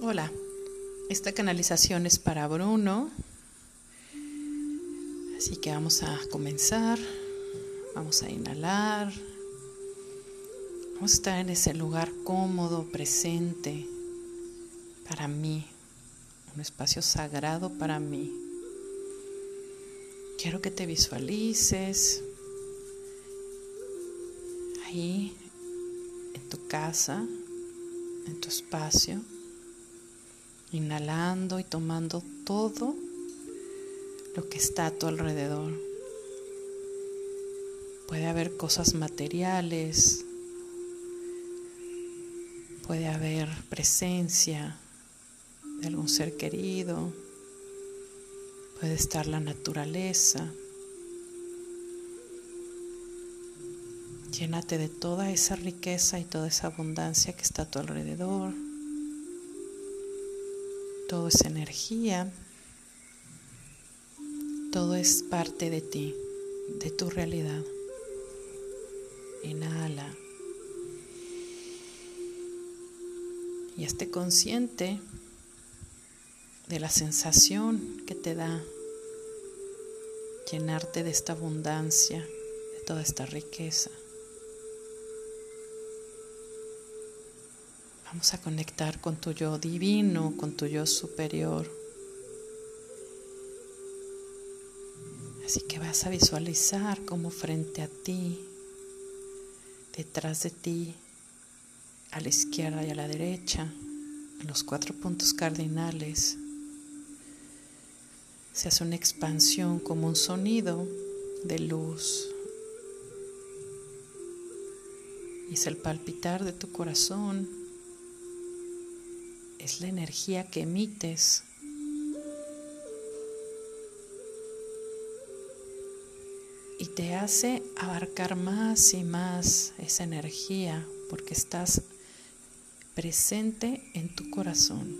Hola, esta canalización es para Bruno, así que vamos a comenzar, vamos a inhalar, vamos a estar en ese lugar cómodo, presente. Para mí, un espacio sagrado para mí. Quiero que te visualices. Ahí en tu casa, en tu espacio inhalando y tomando todo lo que está a tu alrededor. Puede haber cosas materiales, puede haber presencia de algún ser querido, puede estar la naturaleza. Llénate de toda esa riqueza y toda esa abundancia que está a tu alrededor todo es energía, todo es parte de ti, de tu realidad. Inhala. Y esté consciente de la sensación que te da llenarte de esta abundancia, de toda esta riqueza. Vamos a conectar con tu yo divino, con tu yo superior. Así que vas a visualizar como frente a ti, detrás de ti, a la izquierda y a la derecha, en los cuatro puntos cardinales, se hace una expansión como un sonido de luz. Y es el palpitar de tu corazón es la energía que emites. Y te hace abarcar más y más esa energía porque estás presente en tu corazón.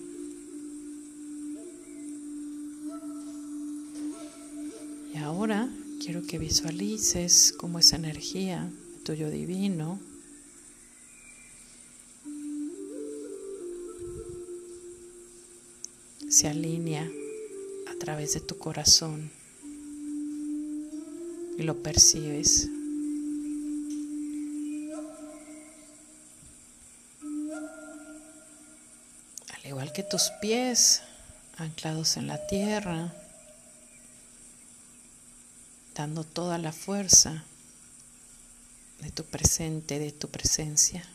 Y ahora quiero que visualices cómo esa energía, tuyo divino, se alinea a través de tu corazón y lo percibes. Al igual que tus pies anclados en la tierra, dando toda la fuerza de tu presente, de tu presencia.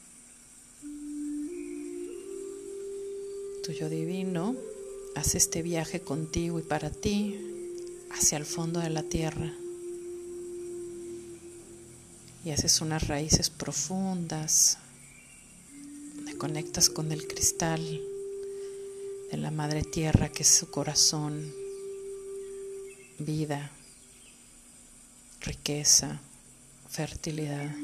Tuyo divino Haz este viaje contigo y para ti hacia el fondo de la tierra. Y haces unas raíces profundas. Te conectas con el cristal de la madre tierra que es su corazón, vida, riqueza, fertilidad.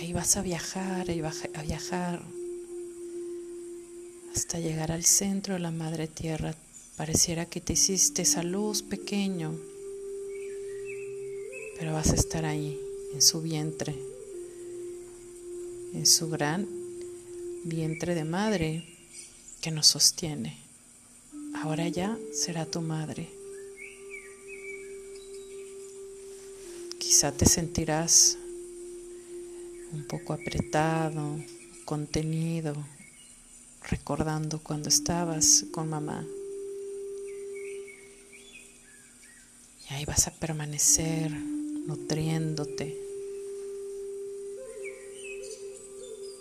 Ahí vas a viajar, y a viajar hasta llegar al centro de la madre tierra. Pareciera que te hiciste esa luz pequeño, pero vas a estar ahí, en su vientre, en su gran vientre de madre que nos sostiene. Ahora ya será tu madre. Quizá te sentirás un poco apretado, contenido, recordando cuando estabas con mamá. Y ahí vas a permanecer nutriéndote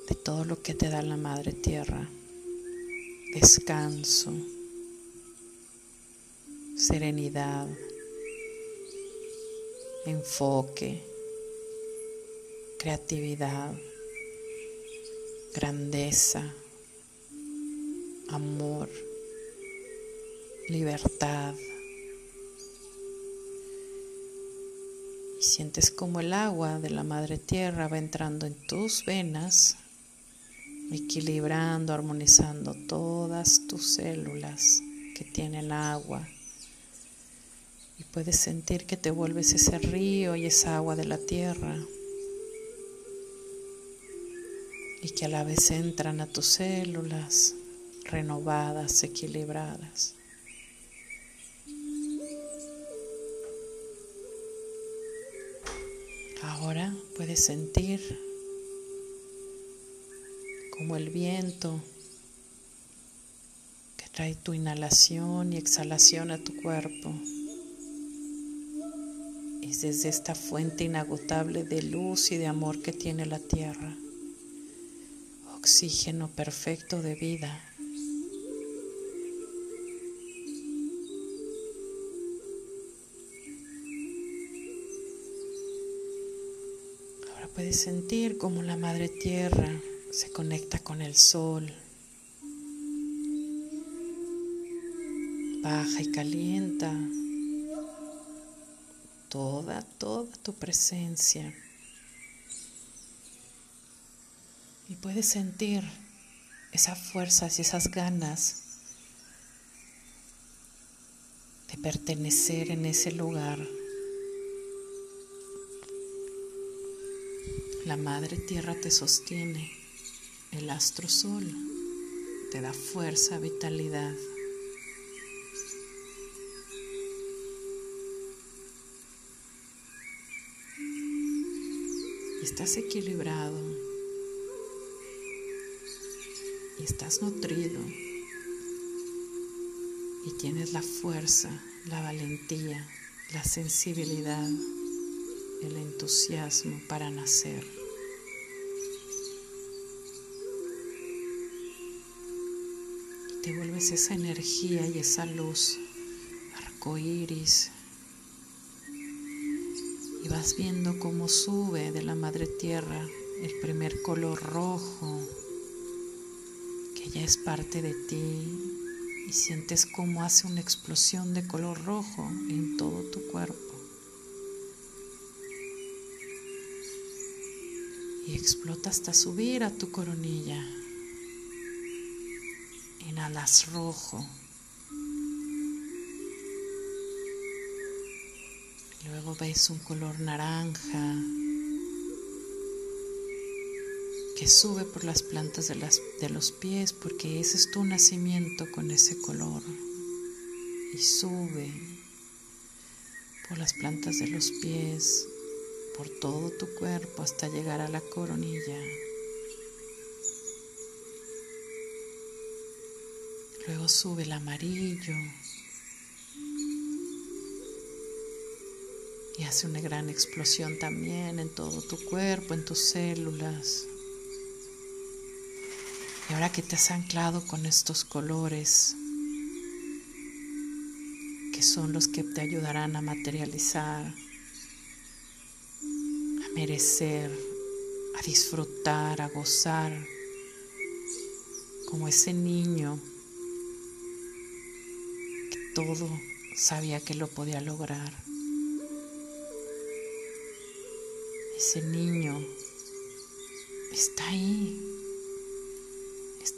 de todo lo que te da la Madre Tierra. Descanso, serenidad, enfoque creatividad, grandeza, amor, libertad. Y sientes como el agua de la madre tierra va entrando en tus venas, equilibrando, armonizando todas tus células que tienen agua. Y puedes sentir que te vuelves ese río y esa agua de la tierra y que a la vez entran a tus células renovadas, equilibradas. Ahora puedes sentir como el viento que trae tu inhalación y exhalación a tu cuerpo. Es desde esta fuente inagotable de luz y de amor que tiene la tierra. Oxígeno perfecto de vida. Ahora puedes sentir como la madre tierra se conecta con el sol, baja y calienta toda, toda tu presencia. Y puedes sentir esa fuerza y esas ganas de pertenecer en ese lugar. La Madre Tierra te sostiene. El astro sol te da fuerza, vitalidad. Estás equilibrado. Y estás nutrido. Y tienes la fuerza, la valentía, la sensibilidad, el entusiasmo para nacer. te vuelves esa energía y esa luz arcoíris y vas viendo cómo sube de la madre tierra el primer color rojo que ya es parte de ti y sientes cómo hace una explosión de color rojo en todo tu cuerpo. Y explota hasta subir a tu coronilla inhalas rojo. Luego ves un color naranja que sube por las plantas de, las, de los pies porque ese es tu nacimiento con ese color. Y sube por las plantas de los pies, por todo tu cuerpo hasta llegar a la coronilla. Luego sube el amarillo y hace una gran explosión también en todo tu cuerpo, en tus células. Y ahora que te has anclado con estos colores, que son los que te ayudarán a materializar, a merecer, a disfrutar, a gozar, como ese niño todo sabía que lo podía lograr. Ese niño está ahí,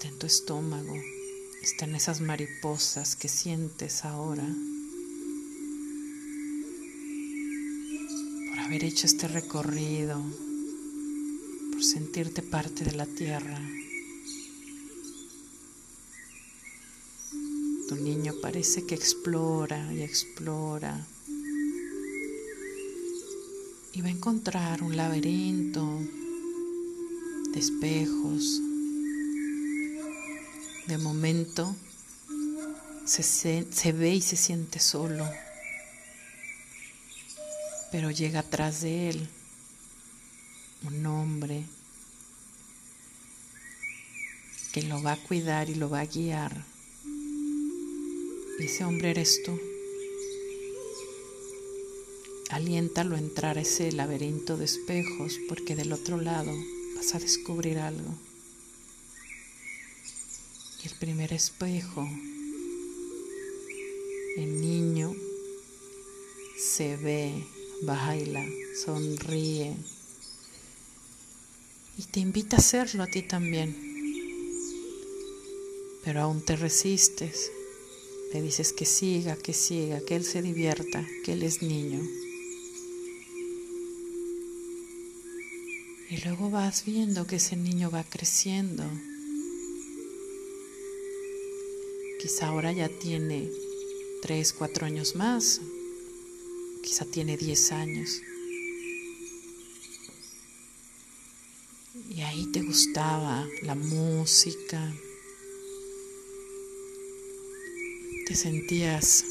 en tu estómago, está en esas mariposas que sientes ahora. Por haber hecho este recorrido, por sentirte parte de la tierra. Tu niño parece que explora y explora y va a encontrar un laberinto de espejos. De momento se, ve y se siente solo, pero llega atrás de él un hombre que lo va a cuidar y lo va a guiar ese hombre eres tú. Aliéntalo a entrar a ese laberinto de espejos porque del otro lado vas a descubrir algo. Y el primer espejo, el niño se ve, baila, sonríe y te invita a hacerlo a ti también. Pero aún te resistes le dices que siga, que siga, que él se divierta, que él es niño. Y luego vas viendo que ese niño va creciendo. Quizá ahora ya tiene 3, 4 años más. Quizá tiene 10 años. Y ahí te gustaba la música. Te sentías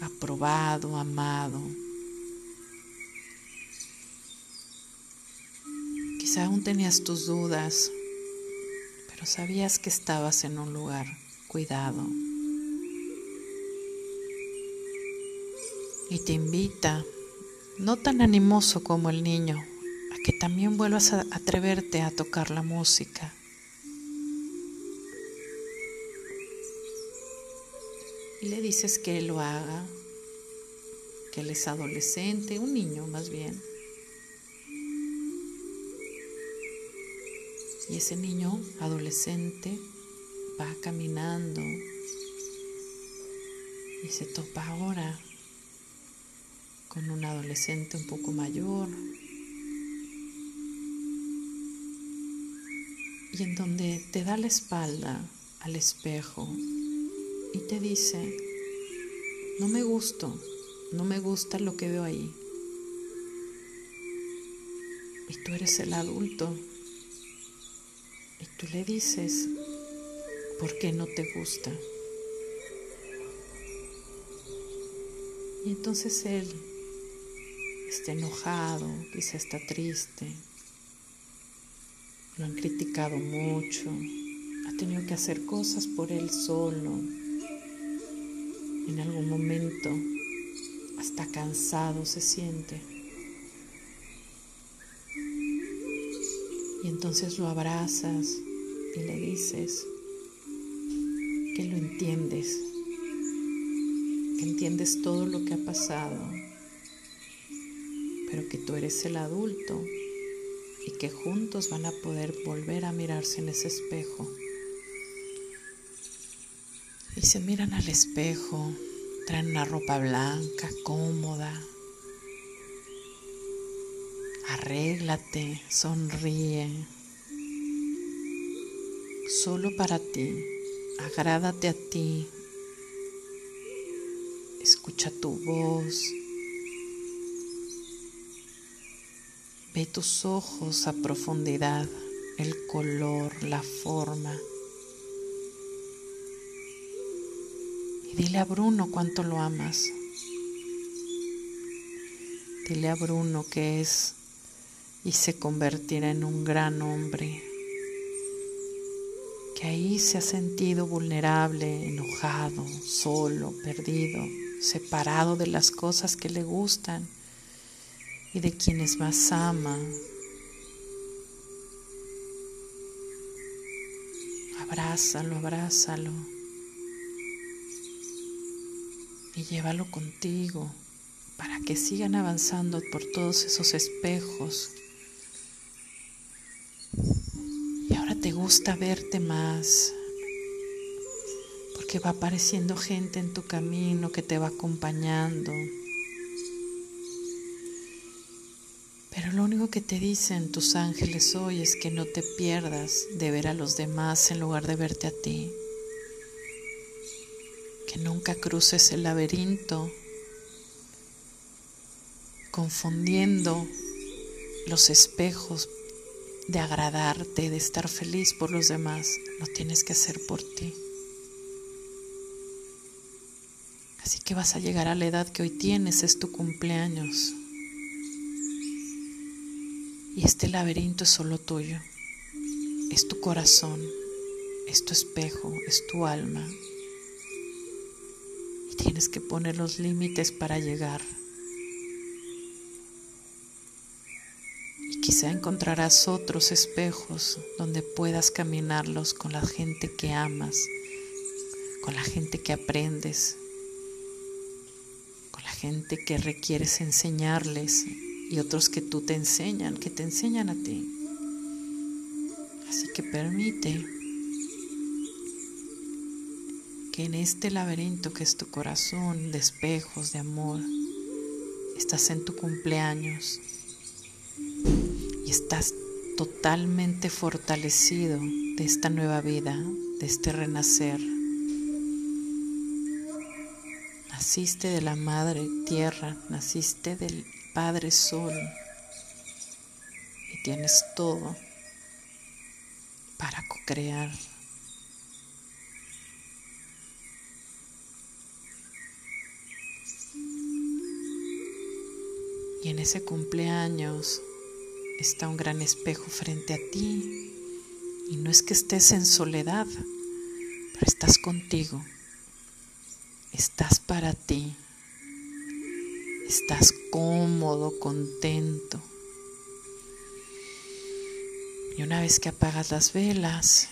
aprobado, amado. Quizá aún tenías tus dudas, pero sabías que estabas en un lugar cuidado. Y te invita, no tan animoso como el niño, a que también vuelvas a atreverte a tocar la música. Y le dices que lo haga, que él es adolescente, un niño más bien. Y ese niño adolescente va caminando y se topa ahora con un adolescente un poco mayor y en donde te da la espalda al espejo y te dice, no me gusto, no me gusta lo que veo ahí. Y tú eres el adulto y tú le dices, ¿por qué no te gusta? Y entonces él está enojado, quizá está triste, lo han criticado mucho, ha tenido que hacer cosas por él solo, en algún momento hasta cansado se siente. Y entonces lo abrazas y le dices que lo entiendes, que entiendes todo lo que ha pasado, pero que tú eres el adulto y que juntos van a poder volver a mirarse en ese espejo. Y se miran al espejo, traen una ropa blanca, cómoda. Arréglate, sonríe. Solo para ti, agrádate a ti. Escucha tu voz. Ve tus ojos a profundidad, el color, la forma. Dile a Bruno cuánto lo amas. Dile a Bruno que es y se convertirá en un gran hombre. Que ahí se ha sentido vulnerable, enojado, solo, perdido, separado de las cosas que le gustan y de quienes más ama. Abrázalo, abrázalo y llévalo contigo para que sigan avanzando por todos esos espejos. Y ahora te gusta verte más, porque va apareciendo gente en tu camino que te va acompañando. Pero lo único que te dicen tus ángeles hoy es que no te pierdas de ver a los demás en lugar de verte a ti nunca cruces el laberinto confundiendo los espejos de agradarte, de estar feliz por los demás. Lo tienes que hacer por ti. Así que vas a llegar a la edad que hoy tienes, es tu cumpleaños. Y este laberinto es solo tuyo. Es tu corazón, es tu espejo, es tu alma, Tienes que poner los límites para llegar. Quizá encontrarás otros espejos donde puedas caminarlos con la gente que amas, con la gente que aprendes, con la gente que requieres enseñarles y otros que tú te enseñan, que te enseñan a ti. Así que permite que en este laberinto que es tu corazón de espejos, de amor, estás en tu cumpleaños y estás totalmente fortalecido de esta nueva vida, de este renacer. Naciste de la Madre Tierra, naciste del Padre Sol y tienes todo para co-crear. Y en ese cumpleaños está un gran espejo frente a ti. Y no es que estés en soledad, pero estás contigo. Estás para ti. Estás cómodo, contento. Y una vez que apagas las velas,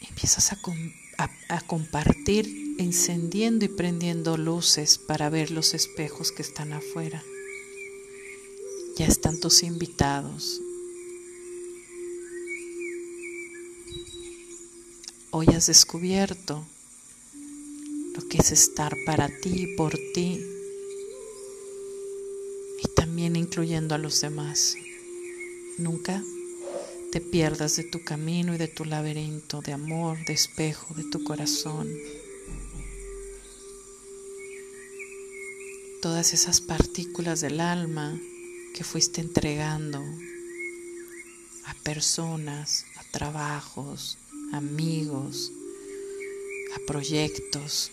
empiezas a, a, compartir encendiendo y prendiendo luces para ver los espejos que están afuera. Ya están tus invitados. Hoy has descubierto lo que es estar para ti y por ti y también incluyendo a los demás. Nunca te pierdas de tu camino y de tu laberinto de amor, de espejo, de tu corazón. Todas esas partículas del alma que fuiste entregando a personas, a trabajos, amigos, a proyectos.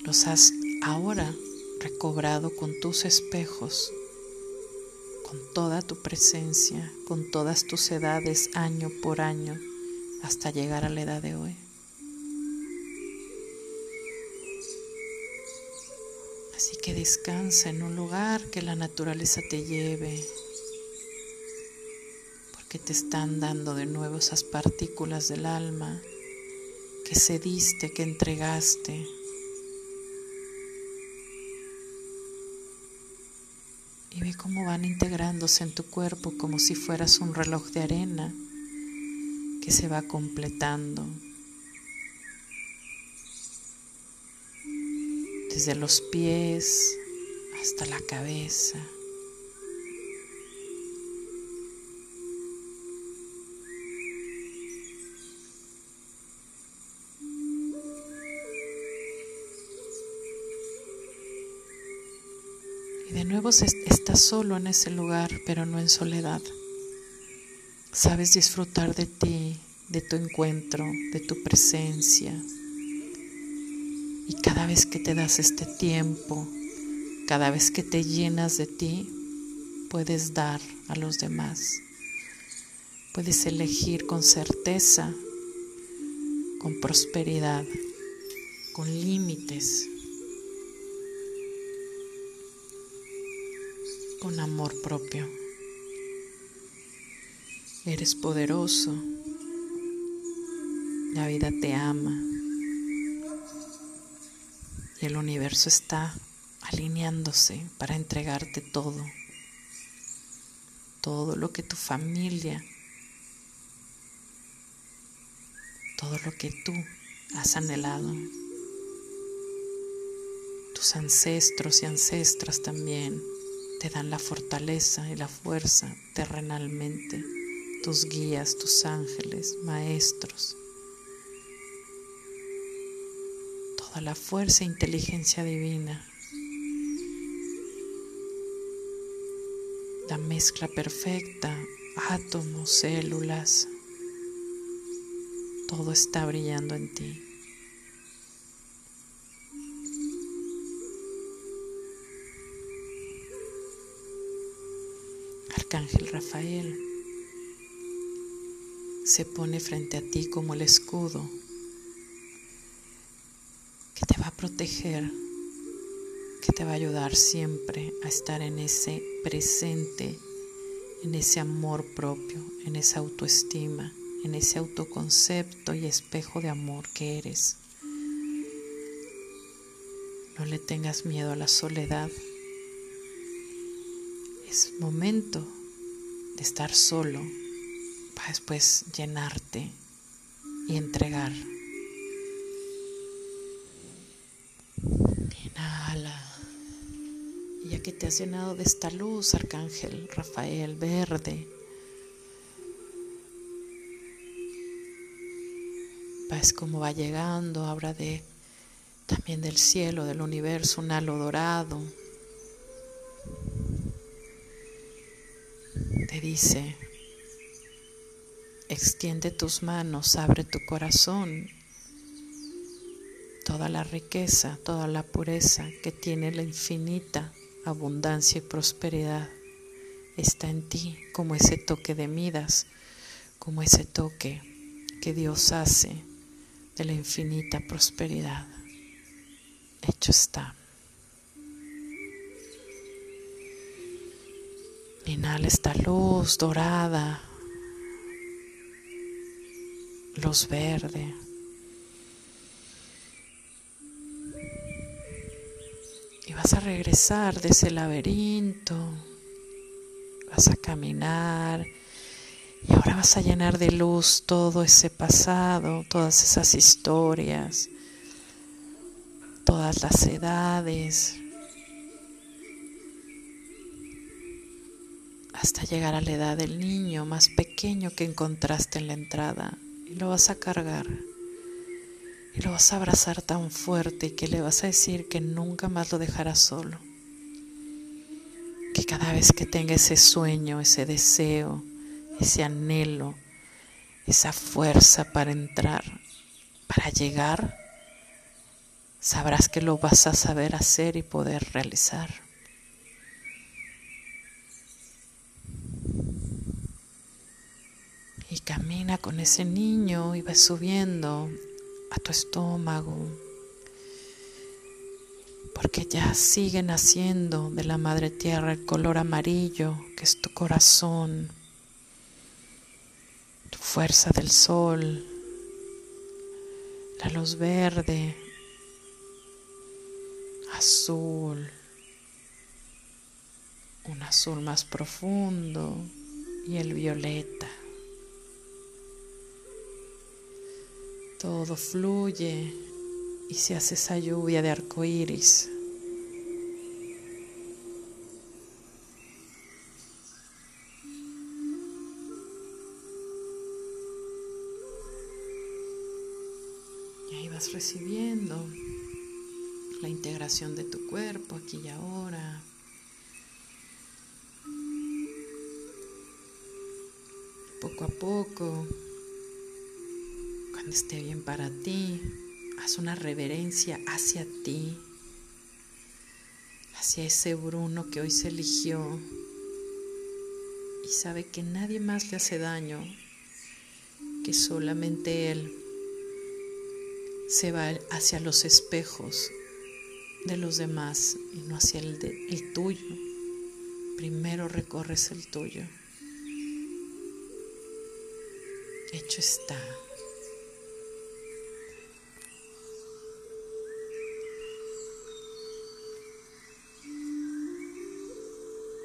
Los has ahora recobrado con tus espejos, con toda tu presencia, con todas tus edades año por año, hasta llegar a la edad de hoy. Así que descansa en un lugar que la naturaleza te lleve, porque te están dando de nuevo esas partículas del alma que cediste, que entregaste. Y ve cómo van integrándose en tu cuerpo como si fueras un reloj de arena que se va completando. Desde los pies hasta la cabeza. Y de nuevo estás solo en ese lugar, pero no en soledad. Sabes disfrutar de ti, de tu encuentro, de tu presencia, y cada vez que te das este tiempo, cada vez que te llenas de ti, puedes dar a los demás. Puedes elegir con certeza, con prosperidad, con límites, con amor propio. Eres poderoso. La vida te ama y el universo está alineándose para entregarte todo, todo lo que tu familia, todo lo que tú has anhelado, tus ancestros y ancestras también te dan la fortaleza y la fuerza terrenalmente, tus guías, tus ángeles, maestros la fuerza e inteligencia divina. La mezcla perfecta, átomos, células, todo está brillando en ti. Arcángel Rafael se pone frente a ti como el escudo proteger, que te va a ayudar siempre a estar en ese presente, en ese amor propio, en esa autoestima, en ese autoconcepto y espejo de amor que eres. No le tengas miedo a la soledad. Es momento de estar solo para después llenarte y entregar. Te has llenado de esta luz, Arcángel Rafael Verde. Ves cómo va llegando, habla de también del cielo, del universo, un halo dorado. Te dice, extiende tus manos, abre tu corazón. Toda la riqueza, toda la pureza que tiene la infinita abundancia y prosperidad está en ti, como ese toque de Midas, como ese toque que Dios hace de la infinita prosperidad. Hecho está. Inhala esta luz dorada, luz verde. Y vas a regresar de ese laberinto, vas a caminar y ahora vas a llenar de luz todo ese pasado, todas esas historias, todas las edades, hasta llegar a la edad del niño más pequeño que encontraste en la entrada y lo vas a cargar y lo vas a abrazar tan fuerte y que le vas a decir que nunca más lo dejarás solo. Que cada vez que tenga ese sueño, ese deseo, ese anhelo, esa fuerza para entrar, para llegar, sabrás que lo vas a saber hacer y poder realizar. Y camina con ese niño y va subiendo a tu estómago, porque ya sigue naciendo de la madre tierra el color amarillo que es tu corazón, tu fuerza del sol, la luz verde, azul, un azul más profundo y el violeta. Todo fluye y se hace esa lluvia de arco iris. Y ahí vas recibiendo la integración de tu cuerpo aquí y ahora. Poco a poco esté bien para ti, haz una reverencia hacia ti, hacia ese Bruno que hoy se eligió y sabe que nadie más le hace daño, que solamente él se va hacia los espejos de los demás y no hacia el, el tuyo. Primero recorres el tuyo. Hecho está.